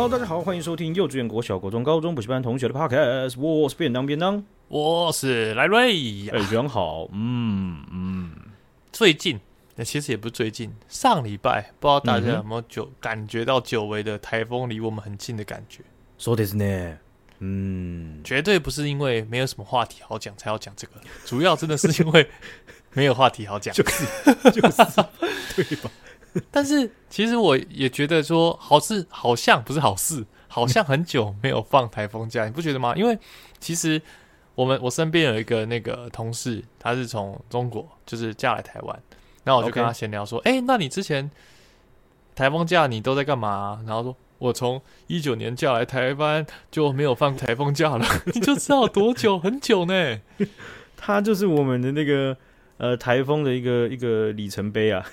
Hello，大家好，欢迎收听幼稚园、国小、国中、高中补习班同学的 Podcast。我是便当便当，我是莱瑞。哎，人好，嗯嗯。最近，那其实也不是最近，上礼拜不知道大家有没有久、嗯、感觉到久违的台风离我们很近的感觉？说的是呢，嗯，绝对不是因为没有什么话题好讲才要讲这个，主要真的是因为没有话题好讲，就是就是对吧？但是 其实我也觉得说，好事好像不是好事，好像很久没有放台风假，你不觉得吗？因为其实我们我身边有一个那个同事，他是从中国就是嫁来台湾，然后我就跟他闲聊说，哎那你之前台风假你都在干嘛、啊？然后说我从一九年嫁来台湾就没有放台风假了，你就知道多久，很久呢。他就是我们的那个呃台风的一个一个里程碑啊。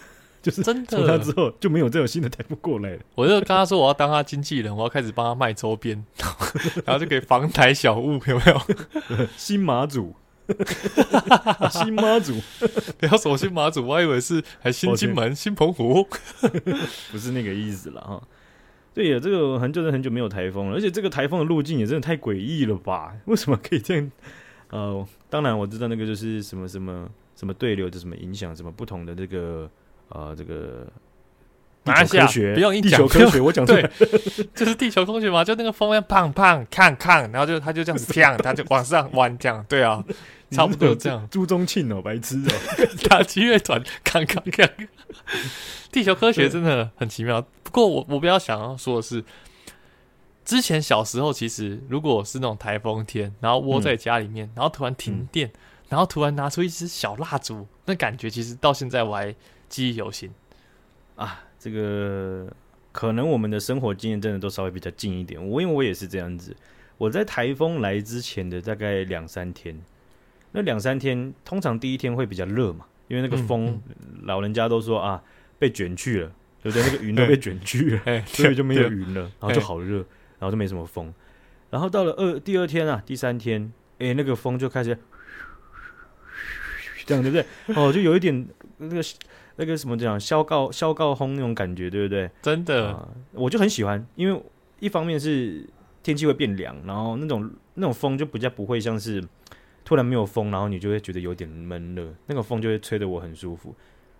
就是真的，从他之后就没有这种新的台风过来了。我就跟他说，我要当他经纪人，我要开始帮他卖周边，然后就可以防台小物，有没有？新马祖，新马祖，不要说新马祖，我还以为是还新金门、新澎湖，不是那个意思了哈。对呀，这个很久很久没有台风了，而且这个台风的路径也真的太诡异了吧？为什么可以这样？呃，当然我知道那个就是什么什么什么对流的什么影响，什么不同的这个。呃，这个地球科学不用地球科学我讲对，就是地球科学嘛，就那个风要胖胖看看，然后就他就这样子啪，他就往上弯这样，对啊，差不多这样。朱宗庆哦，白痴哦，打击乐团看看看，地球科学真的很奇妙。不过我我比较想要说的是，之前小时候其实如果是那种台风天，然后窝在家里面，然后突然停电，然后突然拿出一支小蜡烛，那感觉其实到现在我还。记忆犹新啊，这个可能我们的生活经验真的都稍微比较近一点。我因为我也是这样子，我在台风来之前的大概两三天，那两三天通常第一天会比较热嘛，因为那个风，嗯嗯、老人家都说啊被卷去了，对不对？那个云都被卷去了，欸、所以就没有云了，然后就好热，然后就没什么风。然后到了二第二天啊，第三天，哎，那个风就开始这样，对不对？哦，就有一点那个。那个什么讲，萧告萧告轰那种感觉，对不对？真的、呃，我就很喜欢，因为一方面是天气会变凉，然后那种那种风就比较不会像是突然没有风，然后你就会觉得有点闷热，那个风就会吹得我很舒服。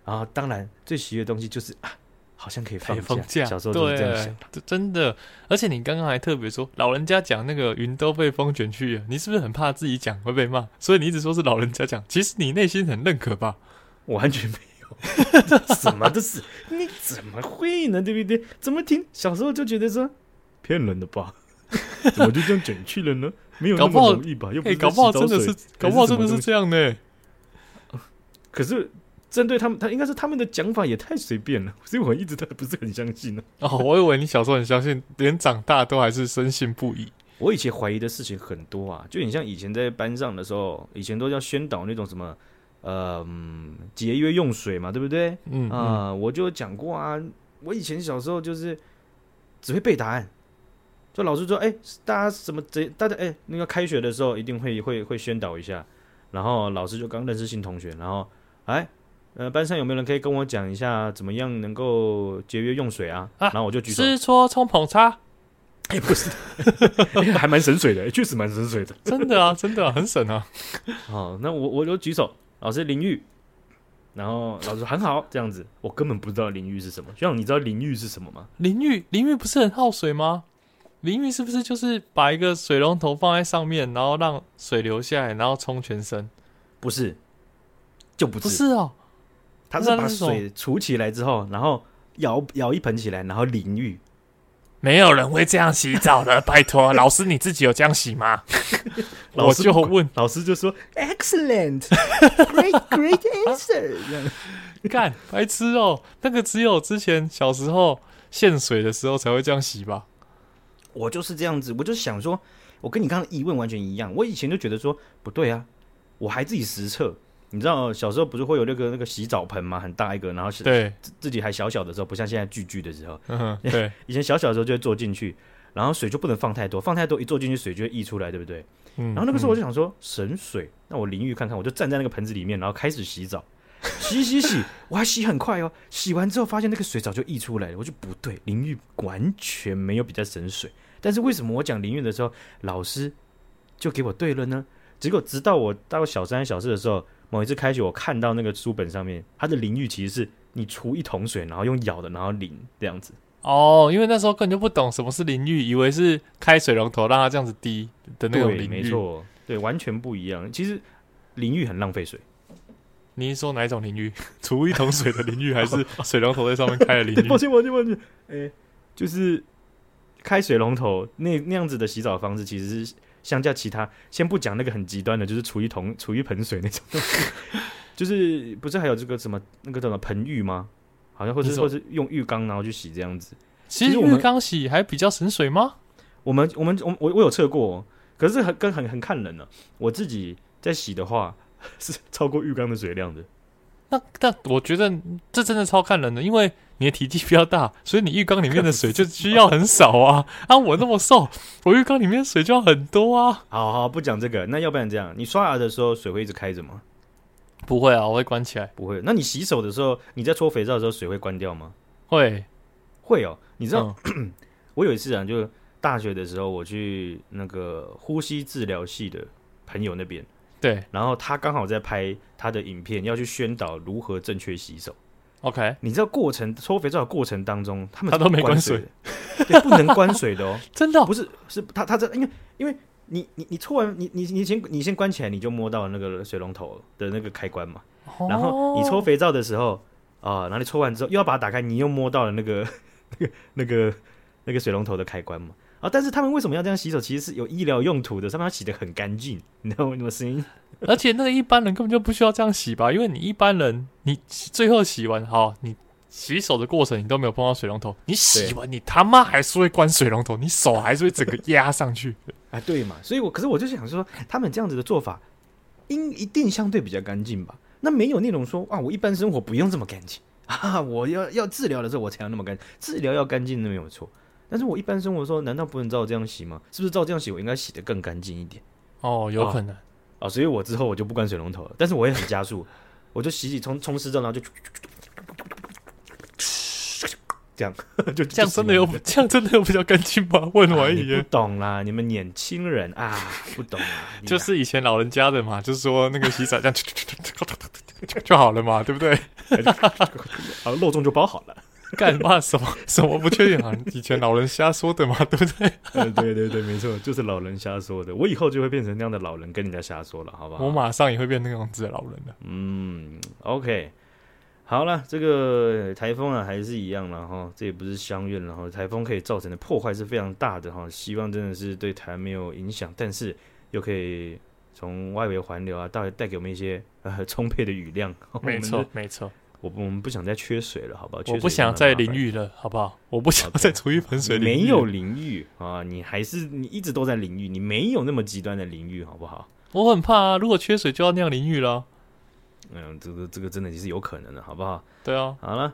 然后当然最喜悦的东西就是啊，好像可以放假。小时候就是这样想，真的。而且你刚刚还特别说，老人家讲那个云都被风卷去了，你是不是很怕自己讲会被骂？所以你一直说是老人家讲，其实你内心很认可吧？我完全没。什么都是，你怎么会呢？对不对？怎么听？小时候就觉得说骗人的吧？怎么就这样卷去了呢？没有那么容易吧？又不是搞不好真的是，搞不好真的是这样呢。可是针对他们，他应该是他们的讲法也太随便了，所以我一直都不是很相信呢。哦，我以为你小时候很相信，连长大都还是深信不疑。我以前怀疑的事情很多啊，就你像以前在班上的时候，以前都要宣导那种什么。呃，节约用水嘛，对不对？嗯啊、呃，我就讲过啊，我以前小时候就是只会背答案，就老师说，哎，大家什么这，大家哎，那个开学的时候一定会会会宣导一下，然后老师就刚认识新同学，然后哎，呃，班上有没有人可以跟我讲一下，怎么样能够节约用水啊？啊然后我就举手，吃搓冲捧擦，哎，不是，还蛮省水的，确实蛮省水的，真的啊，真的、啊、很省啊。好，那我我就举手。老师淋浴，然后老师很好，这样子，我根本不知道淋浴是什么。学长，你知道淋浴是什么吗？淋浴，淋浴不是很耗水吗？淋浴是不是就是把一个水龙头放在上面，然后让水流下来，然后冲全身？不是，就不是，不是哦。他是把水储起来之后，然后舀舀一盆起来，然后淋浴。没有人会这样洗澡的，拜托，老师你自己有这样洗吗？我就问，老师就说：“Excellent，great great answer。”你看，白痴哦，那个只有之前小时候限水的时候才会这样洗吧？我就是这样子，我就想说，我跟你刚刚的疑问完全一样。我以前就觉得说不对啊，我还自己实测。你知道小时候不是会有那个那个洗澡盆吗？很大一个，然后是对自己还小小的时候，不像现在巨巨的时候。嗯，对，以前小小的时候就会坐进去，然后水就不能放太多，放太多一坐进去水就会溢出来，对不对？嗯。然后那个时候我就想说省水，那我淋浴看看，我就站在那个盆子里面，然后开始洗澡。洗洗洗，我还洗很快哦。洗完之后发现那个水早就溢出来了，我就不对，淋浴完全没有比较省水。但是为什么我讲淋浴的时候，老师就给我对了呢？结果直到我到小三小四的时候，某一次开学，我看到那个书本上面，它的淋浴其实是你除一桶水，然后用舀的，然后淋这样子。哦，因为那时候根本就不懂什么是淋浴，以为是开水龙头让它这样子滴的那种淋浴。没错，对，完全不一样。其实淋浴很浪费水。你是说哪一种淋浴？除一桶水的淋浴，还是水龙头在上面开的淋浴？抱歉，抱歉，抱歉。哎，就是开水龙头那那样子的洗澡方式，其实是相较其他，先不讲那个很极端的，就是出一桶、出一盆水那种东西，就是不是还有这个什么那个什么盆浴吗？好像或者或是用浴缸然后去洗这样子。其实浴缸洗还比较省水吗？我们我们我我我有测过，可是很跟很很看人呢、啊。我自己在洗的话。是超过浴缸的水量的，那那我觉得这真的超看人的，因为你的体积比较大，所以你浴缸里面的水就需要很少啊。啊，我那么瘦，我浴缸里面水就要很多啊。好好，不讲这个，那要不然这样，你刷牙的时候水会一直开着吗？不会啊，我会关起来。不会。那你洗手的时候，你在搓肥皂的时候水会关掉吗？会，会哦。你知道，嗯、我有一次啊，就大学的时候，我去那个呼吸治疗系的朋友那边。对，然后他刚好在拍他的影片，要去宣导如何正确洗手。OK，你知道过程搓肥皂的过程当中，他们他都没关水，对，不能关水的哦，真的、哦、不是是他他这因为因为你你你搓完你你你先你先关起来，你就摸到那个水龙头的那个开关嘛。哦、然后你搓肥皂的时候啊，然后你搓完之后又要把它打开，你又摸到了那个 那个那个那个水龙头的开关嘛。啊！但是他们为什么要这样洗手？其实是有医疗用途的，他们要洗得很干净，你知道为什么声音？而且那个一般人根本就不需要这样洗吧？因为你一般人，你最后洗完，好，你洗手的过程你都没有碰到水龙头，你洗完你他妈还是会关水龙头，你手还是会整个压上去 啊？对嘛？所以我可是我就想说，他们这样子的做法，应一定相对比较干净吧？那没有那种说啊，我一般生活不用这么干净啊，我要要治疗的时候我才要那么干净，治疗要干净那没有错。但是我一般生活的时候，难道不能照这样洗吗？是不是照这样洗，我应该洗得更干净一点？哦，有可能啊、哦，所以我之后我就不关水龙头了。但是我也很加速，我就洗洗冲冲湿之后，然后就 这样，就这样真的有这样真的有比较干净吗？问我而已。不懂啦，你们年轻人啊，不懂啊，就是以前老人家的嘛，就是说那个洗澡这样就好了嘛，对不对？好，肉粽就包好了。干嘛？什么 什么不确定啊？以前老人瞎说的嘛，对不对？嗯，对对对，没错，就是老人瞎说的。我以后就会变成那样的老人，跟人家瞎说了，好不好？我马上也会变那样子的老人了。嗯，OK，好了，这个台风啊，还是一样了哈。这也不是相怨，然后台风可以造成的破坏是非常大的哈。希望真的是对台湾没有影响，但是又可以从外围环流啊，带带给我们一些呃充沛的雨量。没错，没错。我我们不想再缺水了，好不好？我不想再淋浴了，好不好？我不想再出一盆水淋浴。没有淋浴啊，你还是你一直都在淋浴，你没有那么极端的淋浴，好不好？我很怕啊，如果缺水就要那样淋浴了。嗯，这个这个真的也是有可能的，好不好？对啊，好了。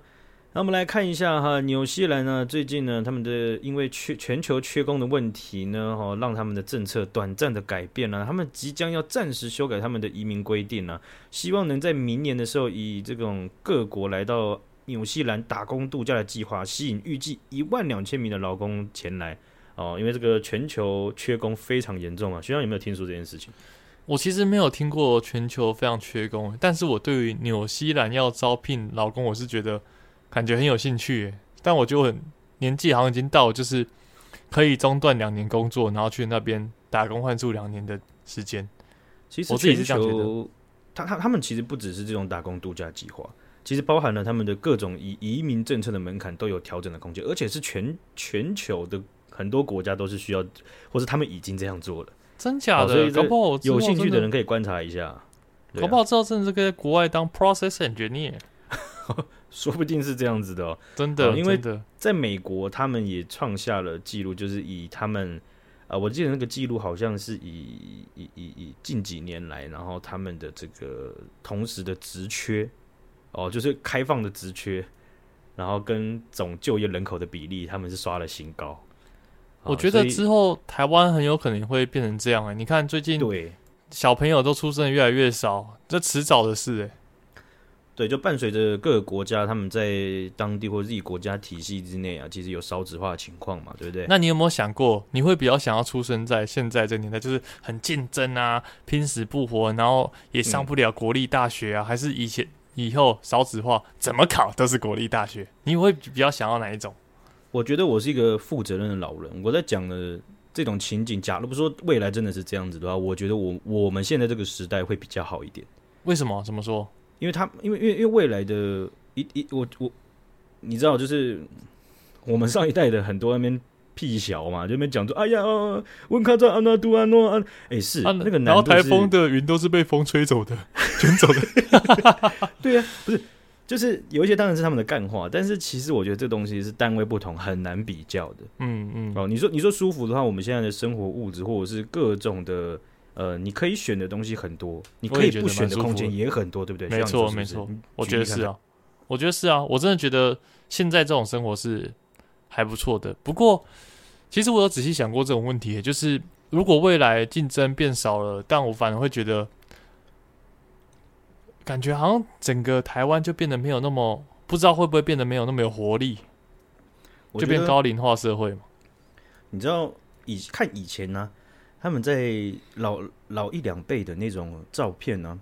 那我们来看一下哈，纽西兰呢，最近呢，他们的因为缺全球缺工的问题呢，哈，让他们的政策短暂的改变了，他们即将要暂时修改他们的移民规定呢，希望能在明年的时候，以这种各国来到纽西兰打工度假的计划，吸引预计一万两千名的劳工前来哦，因为这个全球缺工非常严重啊，学长有没有听说这件事情？我其实没有听过全球非常缺工，但是我对于纽西兰要招聘劳工，我是觉得。感觉很有兴趣，但我就很年纪好像已经到，就是可以中断两年工作，然后去那边打工换住两年的时间。其实我自己是这样觉得，他他他们其实不只是这种打工度假计划，其实包含了他们的各种移移民政策的门槛都有调整的空间，而且是全全球的很多国家都是需要，或是他们已经这样做了。真假的？所以搞不好有兴趣的人可以观察一下。搞不好知道真的是在国外当 process engineer。说不定是这样子的哦，真的，因为在美国，他们也创下了记录，就是以他们啊，我记得那个记录好像是以以以以近几年来，然后他们的这个同时的职缺哦，就是开放的职缺，然后跟总就业人口的比例，他们是刷了新高。我觉得之后台湾很有可能会变成这样哎，你看最近对小朋友都出生的越来越少，这迟早的事哎。对，就伴随着各个国家他们在当地或自己国家体系之内啊，其实有少子化的情况嘛，对不对？那你有没有想过，你会比较想要出生在现在这个年代，就是很竞争啊，拼死不活，然后也上不了国立大学啊，嗯、还是以前以后少子化怎么考都是国立大学？你会比较想要哪一种？我觉得我是一个负责任的老人，我在讲的这种情景，假如不说未来真的是这样子的话，我觉得我我们现在这个时代会比较好一点。为什么？怎么说？因为他，因为因为因为未来的一一我我，你知道，就是我们上一代的很多那边屁小嘛，就那边讲说，哎呀，温卡在安纳杜安诺安，哎是、啊、那个，然后台风的云都是被风吹走的，卷走的，对啊，不是，就是有一些当然是他们的干话，但是其实我觉得这东西是单位不同，很难比较的。嗯嗯，哦，你说你说舒服的话，我们现在的生活物质或者是各种的。呃，你可以选的东西很多，你可以不选的空间也很多，对不对？没错，没错，我觉得是啊，我觉得是啊，我真的觉得现在这种生活是还不错的。不过，其实我有仔细想过这种问题，就是如果未来竞争变少了，但我反而会觉得，感觉好像整个台湾就变得没有那么，不知道会不会变得没有那么有活力，就变高龄化社会嘛？你知道以看以前呢、啊？他们在老老一两辈的那种照片呢、啊，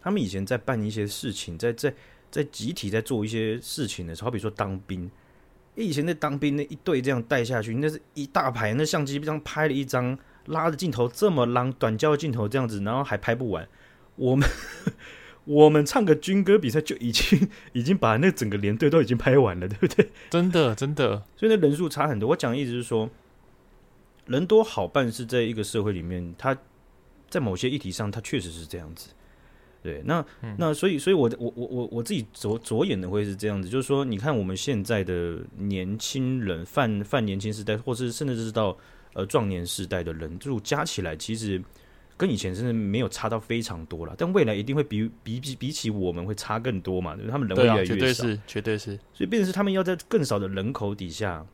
他们以前在办一些事情，在在在集体在做一些事情的时候，好比说当兵，以前在当兵那一队这样带下去，那是一大排，那相机这样拍了一张，拉着镜头这么浪，短焦镜头这样子，然后还拍不完。我们 我们唱个军歌比赛就已经 已经把那整个连队都已经拍完了，对不对？真的真的，所以那人数差很多。我讲的意思是说。人多好办是在一个社会里面，他在某些议题上，他确实是这样子。对，那、嗯、那所以，所以我我我我我自己着着眼的会是这样子，就是说，你看我们现在的年轻人，泛泛年轻时代，或是甚至是到呃壮年时代的人就加起来，其实跟以前真的没有差到非常多了。但未来一定会比比比比起我们会差更多嘛？对，他们人会越来越少，绝对是，绝对是。所以，变成是他们要在更少的人口底下，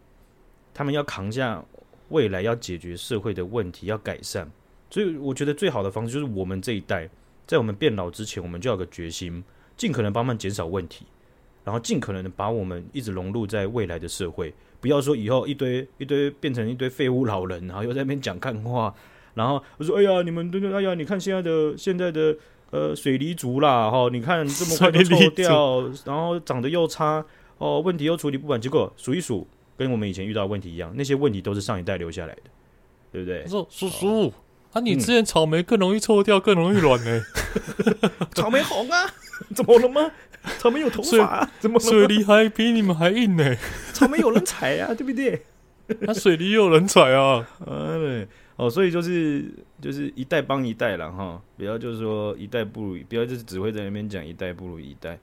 他们要扛下。未来要解决社会的问题，要改善，所以我觉得最好的方式就是我们这一代，在我们变老之前，我们就要有个决心，尽可能帮忙减少问题，然后尽可能的把我们一直融入在未来的社会，不要说以后一堆一堆变成一堆废物老人，然后又在那边讲干话，然后我说哎呀，你们对对，哎呀，你看现在的 现在的呃水泥族啦，哈，你看这么快就臭掉，然后长得又差，哦，问题又处理不完，结果数一数。跟我们以前遇到的问题一样，那些问题都是上一代留下来的，对不对？他说：“叔叔，啊，你之前草莓更容易臭掉，更容易软呢？草莓红啊？怎么了吗？草莓有头发啊？怎么水泥还比你们还硬呢？草莓有人踩啊，对不对？那 水泥有人踩啊？啊，对哦，所以就是就是一代帮一代了哈，不要就是说一代不如，不要就是只会在那边讲一代不如一代。”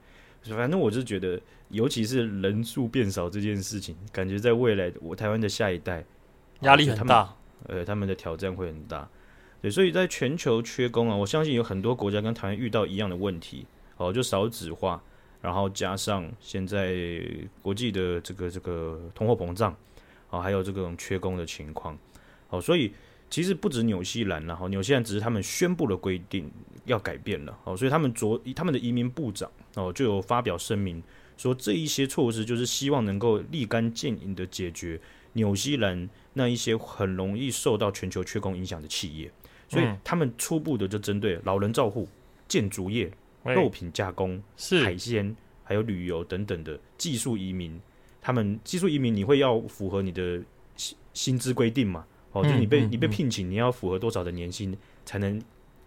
反正我是觉得，尤其是人数变少这件事情，感觉在未来我台湾的下一代压力很大，呃，他们的挑战会很大。对，所以在全球缺工啊，我相信有很多国家跟台湾遇到一样的问题，哦，就少子化，然后加上现在国际的这个这个通货膨胀，啊，还有这种缺工的情况，好，所以。其实不止纽西兰，然后纽西兰只是他们宣布了规定要改变了哦，所以他们昨他们的移民部长哦就有发表声明说，这一些措施就是希望能够立竿见影的解决纽西兰那一些很容易受到全球缺工影响的企业，所以他们初步的就针对老人照护、建筑业、肉品加工、海鲜还有旅游等等的技术移民，他们技术移民你会要符合你的薪薪资规定嘛？哦，就是你被、嗯嗯、你被聘请，你要符合多少的年薪才能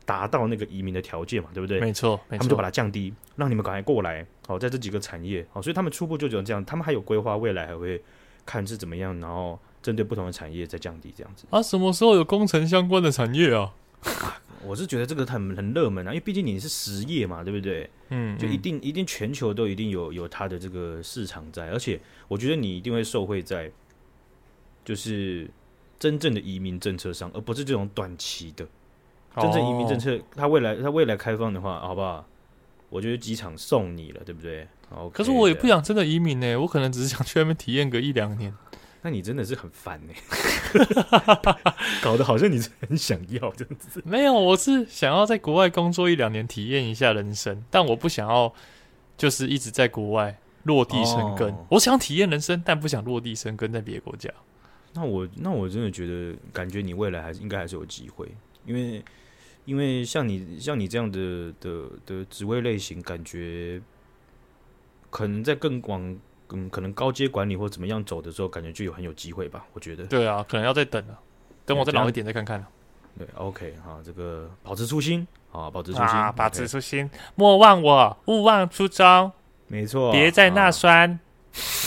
达到那个移民的条件嘛？对不对？没错，他们就把它降低，让你们赶快过来。哦，在这几个产业，哦，所以他们初步就只有这样，他们还有规划，未来还会看是怎么样，然后针对不同的产业再降低这样子。啊，什么时候有工程相关的产业啊？啊 我是觉得这个很很热门啊，因为毕竟你是实业嘛，对不对？嗯，就一定一定全球都一定有有它的这个市场在，而且我觉得你一定会受惠在，就是。真正的移民政策上，而不是这种短期的。真正移民政策，它未来它未来开放的话，好不好？我觉得机场送你了，对不对？Okay, 可是我也不想真的移民呢，我可能只是想去那边体验个一两年。那你真的是很烦呢，搞得好像你是很想要这样子。没有，我是想要在国外工作一两年，体验一下人生，但我不想要就是一直在国外落地生根。哦、我想体验人生，但不想落地生根在别的国家。那我那我真的觉得，感觉你未来还是应该还是有机会，因为因为像你像你这样的的的职位类型，感觉可能在更广。嗯，可能高阶管理或怎么样走的时候，感觉就有很有机会吧？我觉得。对啊，可能要再等了，等我再老一点再看看。对，OK 哈，这个保持初心啊，保持初心，啊，保持初心，莫忘我，勿忘初衷。没错，别再那酸啊！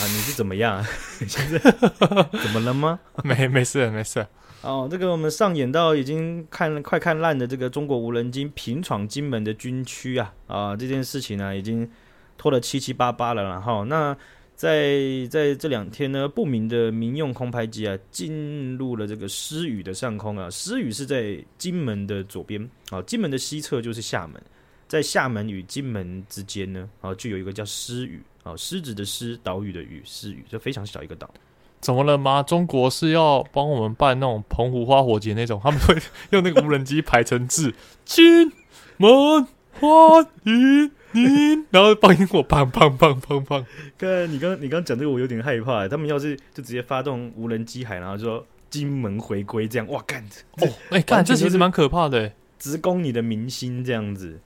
你是怎么样？现在 怎么了吗？没，没事，没事。哦，这个我们上演到已经看快看烂的这个中国无人机频闯金门的军区啊啊，这件事情呢，已经拖了七七八八了，然后那。在在这两天呢，不明的民用空拍机啊，进入了这个狮屿的上空啊。狮屿是在金门的左边，啊，金门的西侧就是厦门，在厦门与金门之间呢，啊，就有一个叫狮屿，啊，狮子的狮，岛屿的屿，狮屿，就非常小一个岛。怎么了吗？中国是要帮我们办那种澎湖花火节那种，他们会用那个无人机排成字，金门欢迎。您，然后放烟火，砰砰砰砰砰！哥，你刚你刚讲这个，我有点害怕。他们要是就直接发动无人机海，然后就说金门回归这样，哇干！哦，哎，干，这其实蛮可怕的，直攻你的民心这样子。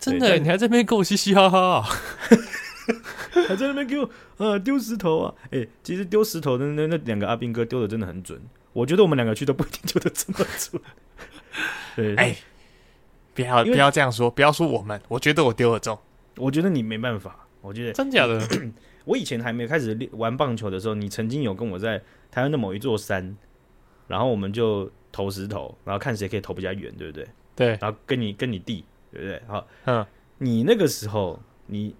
真的，你还在那边跟我嘻嘻哈哈，还在那边给我啊丢石头啊！哎，其实丢石头的那那两个阿兵哥丢的真的很准，我觉得我们两个去都不一定丢的这么准。对，哎。不要不要这样说，不要说我们，我觉得我丢了中，我觉得你没办法，我觉得真假的。我以前还没开始玩棒球的时候，你曾经有跟我在台湾的某一座山，然后我们就投石头，然后看谁可以投比较远，对不对？对，然后跟你跟你弟，对不对？好，嗯，你那个时候，你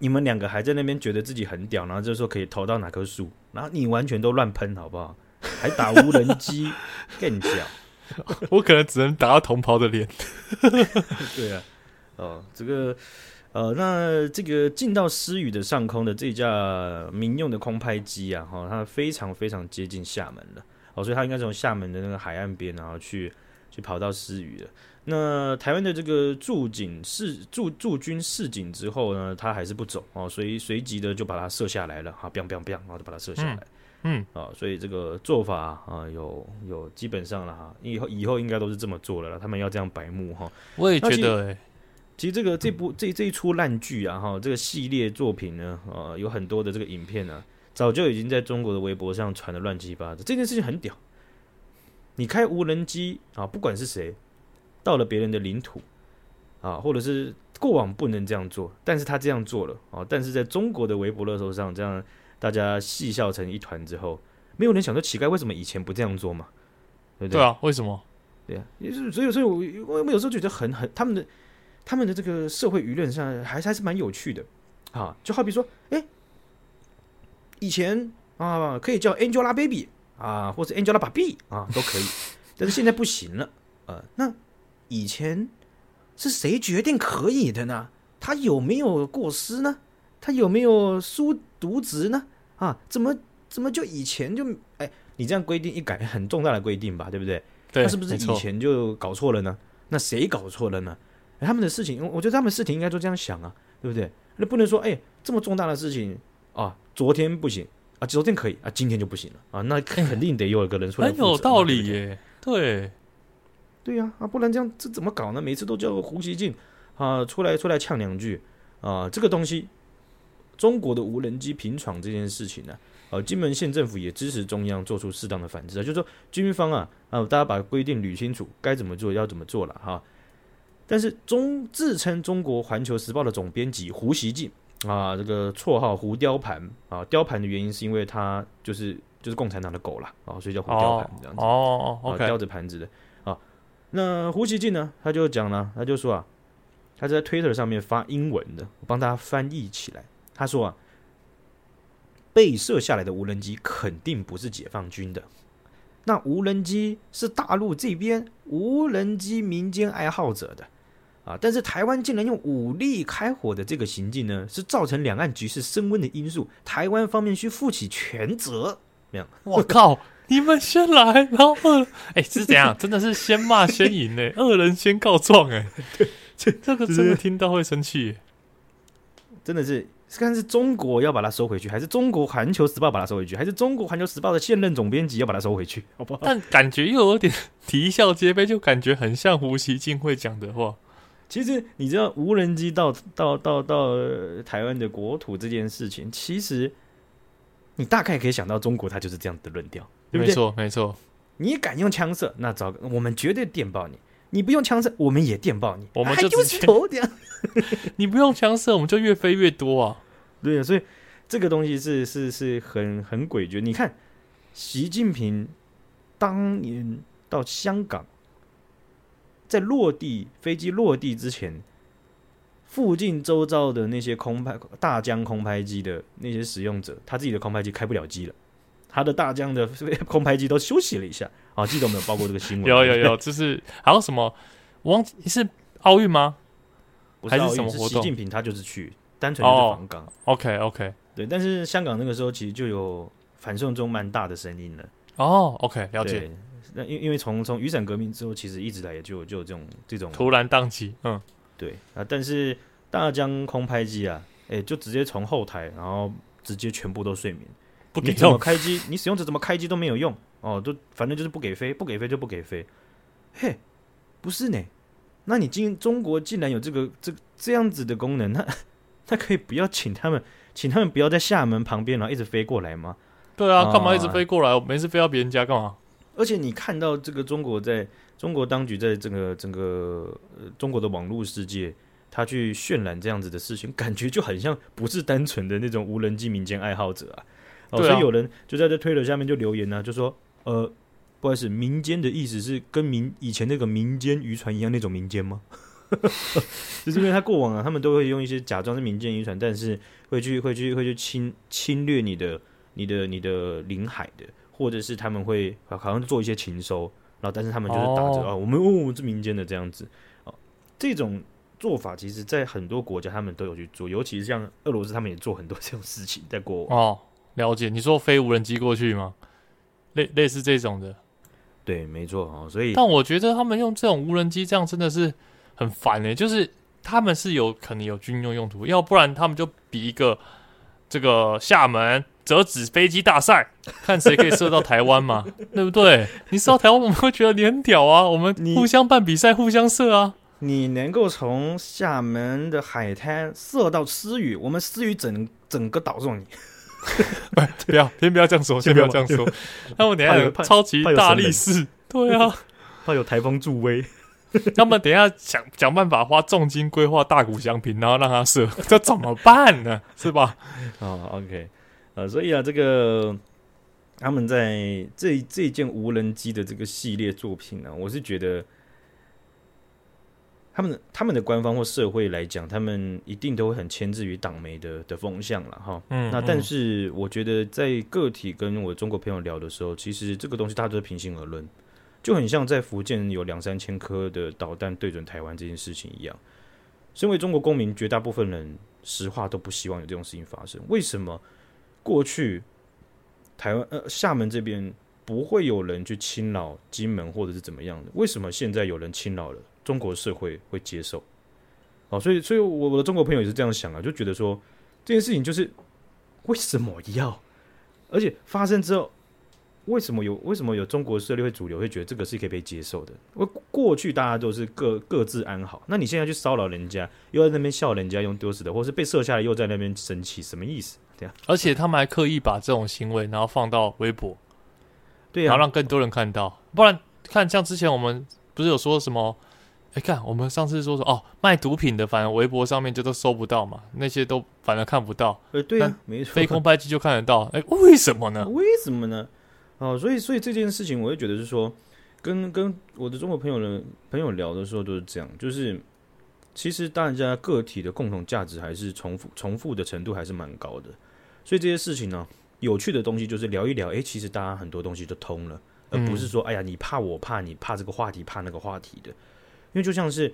你们两个还在那边觉得自己很屌，然后就说可以投到哪棵树，然后你完全都乱喷，好不好？还打无人机，更屌。我可能只能打到同袍的脸。对啊，哦，这个，呃，那这个进到思雨的上空的这架民用的空拍机啊，哈、哦，它非常非常接近厦门了，哦，所以它应该从厦门的那个海岸边，然后去去跑到私语了。那台湾的这个驻警示驻驻军示警之后呢，他还是不走哦，所以随即的就把他射下来了，哈，砰砰砰，然后就把他射下来。嗯嗯啊，所以这个做法啊，有有基本上了哈，以后以后应该都是这么做了，他们要这样白目哈。我也觉得、欸其，其实这个这部这这一出烂剧啊哈，这个系列作品呢，呃，有很多的这个影片呢，早就已经在中国的微博上传的乱七八糟。这件事情很屌，你开无人机啊，不管是谁到了别人的领土啊，或者是过往不能这样做，但是他这样做了啊，但是在中国的微博热搜上这样。大家戏笑成一团之后，没有人想说乞丐为什么以前不这样做嘛？对不对？对啊，为什么？对啊，也是所以所以，我我有时候觉得很很他们的他们的这个社会舆论上还是还是蛮有趣的啊。就好比说，哎，以前啊可以叫 Angelababy 啊，或者 Angelababy 啊都可以，但是现在不行了。呃，那以前是谁决定可以的呢？他有没有过失呢？他有没有书？渎职呢？啊，怎么怎么就以前就哎，你这样规定一改，很重大的规定吧，对不对？对，那是不是以前就搞错了呢？那谁搞错了呢？他们的事情，我觉得他们事情应该都这样想啊，对不对？那不能说哎，这么重大的事情啊，昨天不行啊，昨天可以啊，今天就不行了啊，那肯定得有一个人出来。很有道理耶，对，对呀啊，不然这样这怎么搞呢？每次都叫胡锡进啊出来出来呛两句啊，这个东西。中国的无人机平闯这件事情呢、啊，呃，金门县政府也支持中央做出适当的反制啊，就是说军方啊，啊，大家把规定捋清楚，该怎么做要怎么做了哈。但是中自称中国环球时报的总编辑胡锡进啊，这个绰号胡雕盘啊，雕盘的原因是因为他就是就是共产党的狗啦，啊，所以叫胡雕盘这样子哦，哦，雕着盘子的啊。那胡锡进呢，他就讲了，他就说啊，他在 Twitter 上面发英文的，我帮大家翻译起来。他说啊，被射下来的无人机肯定不是解放军的，那无人机是大陆这边无人机民间爱好者的啊，但是台湾竟然用武力开火的这个行径呢，是造成两岸局势升温的因素，台湾方面需负起全责。我靠，你们先来，然后二，哎，是怎样？真的是先骂先赢呢？恶人先告状，哎，对，这 这个真的听到会生气。真的是看是中国要把它收回去，还是中国环球时报把它收回去，还是中国环球时报的现任总编辑要把它收回去，好不好？但感觉又有点 啼笑皆非，就感觉很像胡锡进会讲的话。其实你知道无人机到到到到台湾的国土这件事情，其实你大概可以想到中国它就是这样的论调，对不对？没错，没错。你敢用枪射，那糟糕，我们绝对电爆你；你不用枪射，我们也电爆你。我们就直接头掉。你不用枪射，我们就越飞越多啊！对啊，所以这个东西是是是很很诡谲。你看，习近平当年到香港。在落地飞机落地之前，附近周遭的那些空拍大疆空拍机的那些使用者，他自己的空拍机开不了机了，他的大疆的空拍机都休息了一下。啊，记得我们有报过这个新闻？有有有，就是还有什么？我忘记是奥运吗？不是奥运，还是什么活动？是习近平他就是去单纯的访港。Oh, OK OK，对，但是香港那个时候其实就有反送中蛮大的声音了。哦、oh,，OK，了解。那因因为从从雨伞革命之后，其实一直来也就就有这种这种突然宕机，嗯，对啊，但是大疆空拍机啊，哎、欸，就直接从后台，然后直接全部都睡眠，不给怎么开机，你使用者怎么开机都没有用哦，都反正就是不给飞，不给飞就不给飞，嘿，不是呢，那你今中国竟然有这个这这样子的功能，那那可以不要请他们，请他们不要在厦门旁边然后一直飞过来吗？对啊，干嘛一直飞过来？我每次飞到别人家干嘛？而且你看到这个中国在中国当局在这个整个呃中国的网络世界，他去渲染这样子的事情，感觉就很像不是单纯的那种无人机民间爱好者啊。哦，所以有人就在这推特下面就留言呢、啊，就说呃，不好意思，民间的意思是跟民以前那个民间渔船一样那种民间吗？就是因为他过往啊，他们都会用一些假装是民间渔船，但是会去会去会去侵侵略你的你的你的领海的。或者是他们会好像做一些情收，然后但是他们就是打着啊，我们哦，我们是民间的这样子哦，这种做法其实，在很多国家他们都有去做，尤其是像俄罗斯，他们也做很多 这种事情在国外哦。了解，你说飞无人机过去吗？类类似这种的，对，没错哦。所以，但我觉得他们用这种无人机这样真的是很烦哎，就是他们是有可能有军用用途，要不然他们就比一个这个厦门。折纸飞机大赛，看谁可以射到台湾嘛，对不对？你射到台湾，我们会觉得你很屌啊！我们互相办比赛，互相射啊！你能够从厦门的海滩射到思屿，我们思屿整整个岛送你。不要，先不要这样说，先不要这样说。他们等下有超级大力士，对啊，怕有台风助威。他们等下想想办法花重金规划大谷翔平，然后让他射，这怎么办呢？是吧？哦，OK。呃，所以啊，这个他们在这这件无人机的这个系列作品呢、啊，我是觉得他们他们的官方或社会来讲，他们一定都会很牵制于党媒的的风向了哈。嗯，那但是我觉得在个体跟我中国朋友聊的时候，其实这个东西大家都是平心而论，就很像在福建有两三千颗的导弹对准台湾这件事情一样。身为中国公民，绝大部分人实话都不希望有这种事情发生。为什么？过去台湾呃厦门这边不会有人去侵扰金门或者是怎么样的？为什么现在有人侵扰了？中国社会会接受？哦，所以所以我我的中国朋友也是这样想啊，就觉得说这件事情就是为什么要？而且发生之后，为什么有为什么有中国社会主流会觉得这个是可以被接受的？我过去大家都是各各自安好，那你现在去骚扰人家，又在那边笑人家用丢死的，或是被射下来又在那边生气，什么意思？对啊而且他们还刻意把这种行为，然后放到微博，对、啊，然后让更多人看到。不然看像之前我们不是有说什么？哎，看我们上次说说哦，卖毒品的，反正微博上面就都搜不到嘛，那些都反而看不到。呃，对啊，没错，飞空拍机就看得到。哎，为什么呢？为什么呢？哦，所以所以这件事情，我会觉得是说，跟跟我的中国朋友的朋友聊的时候都是这样，就是其实大家个体的共同价值还是重复重复的程度还是蛮高的。所以这些事情呢，有趣的东西就是聊一聊，诶，其实大家很多东西都通了，而不是说，哎呀，你怕我怕你怕这个话题怕那个话题的。因为就像是，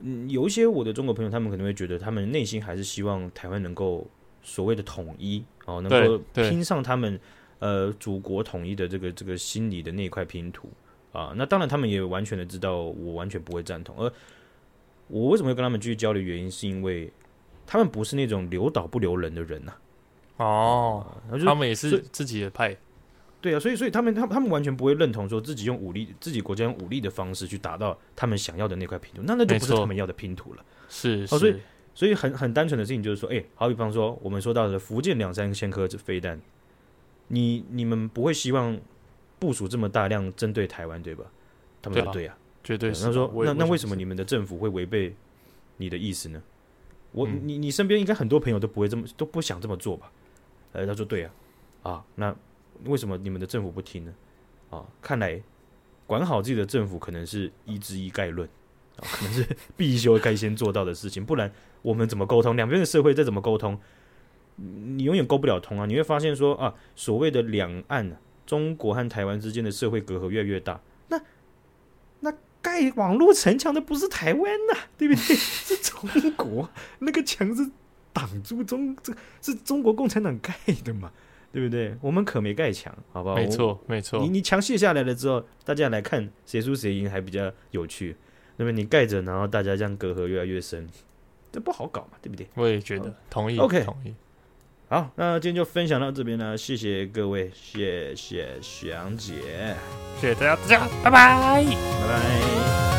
嗯，有一些我的中国朋友，他们可能会觉得，他们内心还是希望台湾能够所谓的统一，哦，能够拼上他们呃祖国统一的这个这个心理的那块拼图啊。那当然，他们也完全的知道，我完全不会赞同。而我为什么会跟他们继续交流，原因是因为。他们不是那种留岛不留人的人呐、啊。哦，呃、他们也是自己的派。对啊，所以所以他们他他们完全不会认同说自己用武力，自己国家用武力的方式去达到他们想要的那块拼图，那那就不是他们要的拼图了。是，所以所以很很单纯的事情就是说，哎，好比方说我们说到的福建两三千颗飞弹，你你们不会希望部署这么大量针对台湾对吧？他们说对啊，绝对是。他说那那为什么你们的政府会违背你的意思呢？我你你身边应该很多朋友都不会这么都不想这么做吧？呃，他说对啊，啊那。为什么你们的政府不听呢？啊，看来管好自己的政府可能是一知一概论啊，可能是必修该先做到的事情。不然我们怎么沟通？两边的社会再怎么沟通，你永远沟不了通啊！你会发现说啊，所谓的两岸中国和台湾之间的社会隔阂越来越大。那那盖网络城墙的不是台湾呐、啊，对不对？是中国，那个墙是挡住中，这是中国共产党盖的嘛？对不对？我们可没盖墙，好不好？没错，没错。你你墙卸下来了之后，大家来看谁输谁赢还比较有趣。那么你盖着，然后大家这样隔阂越来越深，这不好搞嘛，对不对？我也觉得，同意。OK，同意。好，那今天就分享到这边了，谢谢各位，谢谢翔姐，谢谢大家，大家拜拜，拜拜。